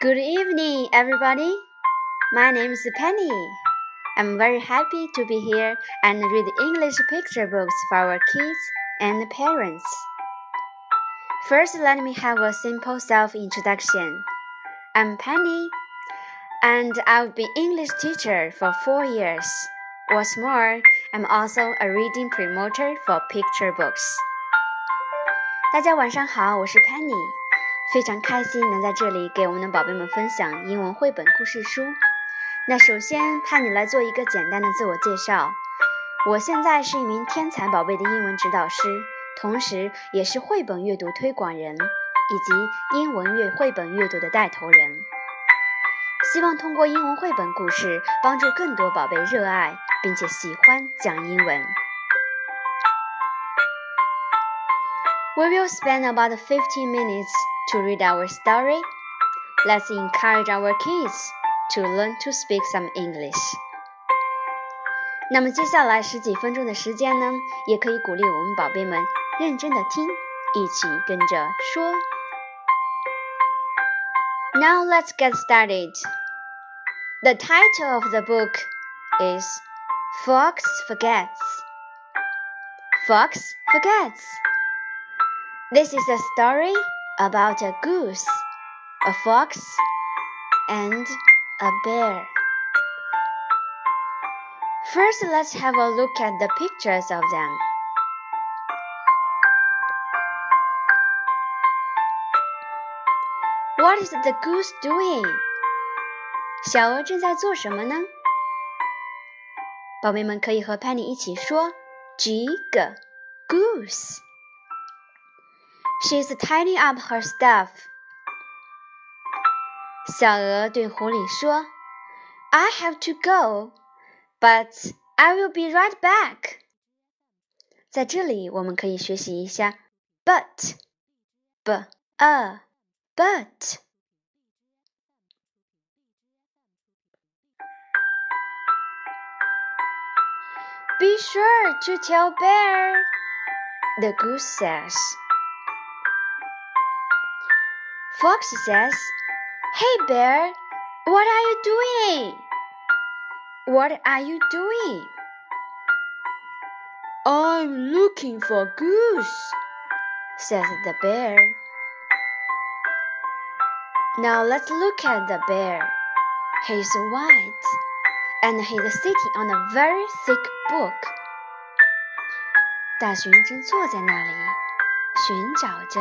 Good evening, everybody. My name is Penny. I'm very happy to be here and read English picture books for our kids and parents. First, let me have a simple self introduction. I'm Penny, and I've been English teacher for four years. What's more, I'm also a reading promoter for picture books. 大家晚上好，我是 Penny。 非常开心能在这里给我们的宝贝们分享英文绘本故事书。那首先，盼你来做一个简单的自我介绍。我现在是一名天才宝贝的英文指导师，同时也是绘本阅读推广人以及英文阅绘本阅读的带头人。希望通过英文绘本故事，帮助更多宝贝热爱并且喜欢讲英文。We will spend about fifteen minutes. to read our story. Let's encourage our kids to learn to speak some English. 那么接下来十几分钟的时间呢，也可以鼓励我们宝贝们认真的听，一起跟着说。Now let's get started. The title of the book is Fox Forgets. Fox Forgets. This is a story about a goose, a fox, and a bear. First, let's have a look at the pictures of them. What is the goose doing? 小鹅正在做什么呢？宝贝们可以和 Penny 一起说：“Jig goose。” She's tidying up her stuff. 小鹅对狐狸说：“I have to go, but I will be right back.” 在这里，我们可以学习一下 but, b a but. Be sure to tell Bear, the goose says. Fox says, Hey bear, what are you doing? What are you doing? I'm looking for goose, says the bear. Now let's look at the bear. He's white and he's sitting on a very thick book. 大熊正坐在那里，寻找着。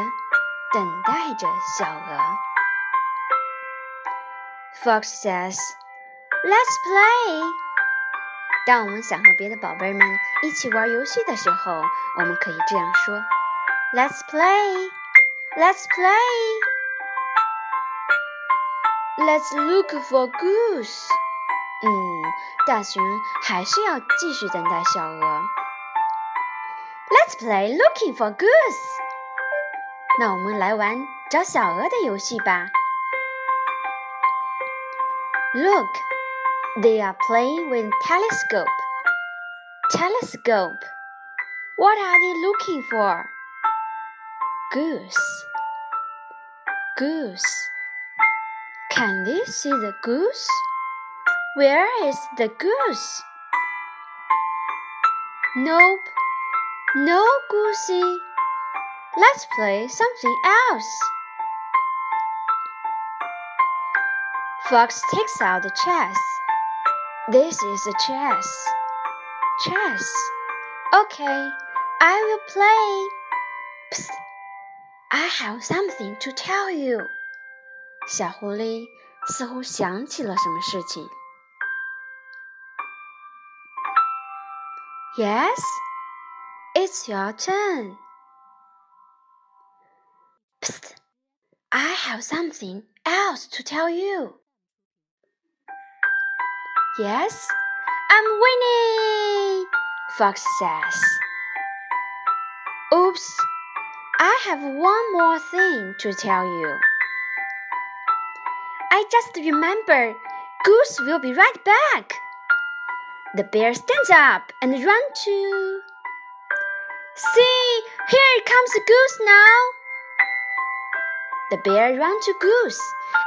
等待着小鹅。Fox says, "Let's play." 当我们想和别的宝贝们一起玩游戏的时候，我们可以这样说：Let's play. Let's play. Let's look for goose. 嗯，大熊还是要继续等待小鹅。Let's play looking for goose. 那我们来玩找小鹅的游戏吧。Look, they are playing with telescope. Telescope. What are they looking for? Goose. Goose. Can they see the goose? Where is the goose? Nope. No goosey. Let's play something else. Fox takes out the chess. This is a chess. Chess. Okay, I will play. Psst. I have something to tell you. 小狐狸似乎想起了什么事情。Yes, it's your turn. Psst! I have something else to tell you. Yes, I'm winning, Fox says. Oops, I have one more thing to tell you. I just remember Goose will be right back. The bear stands up and runs to. See, here comes Goose now. The bear ran to Goose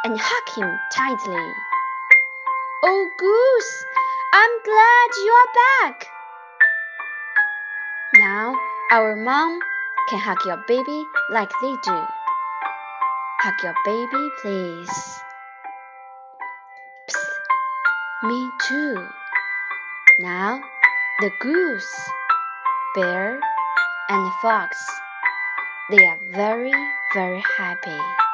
and hugged him tightly. Oh, Goose, I'm glad you are back. Now our mom can hug your baby like they do. Hug your baby, please. Psst, me too. Now the goose, bear, and fox, they are very, very happy.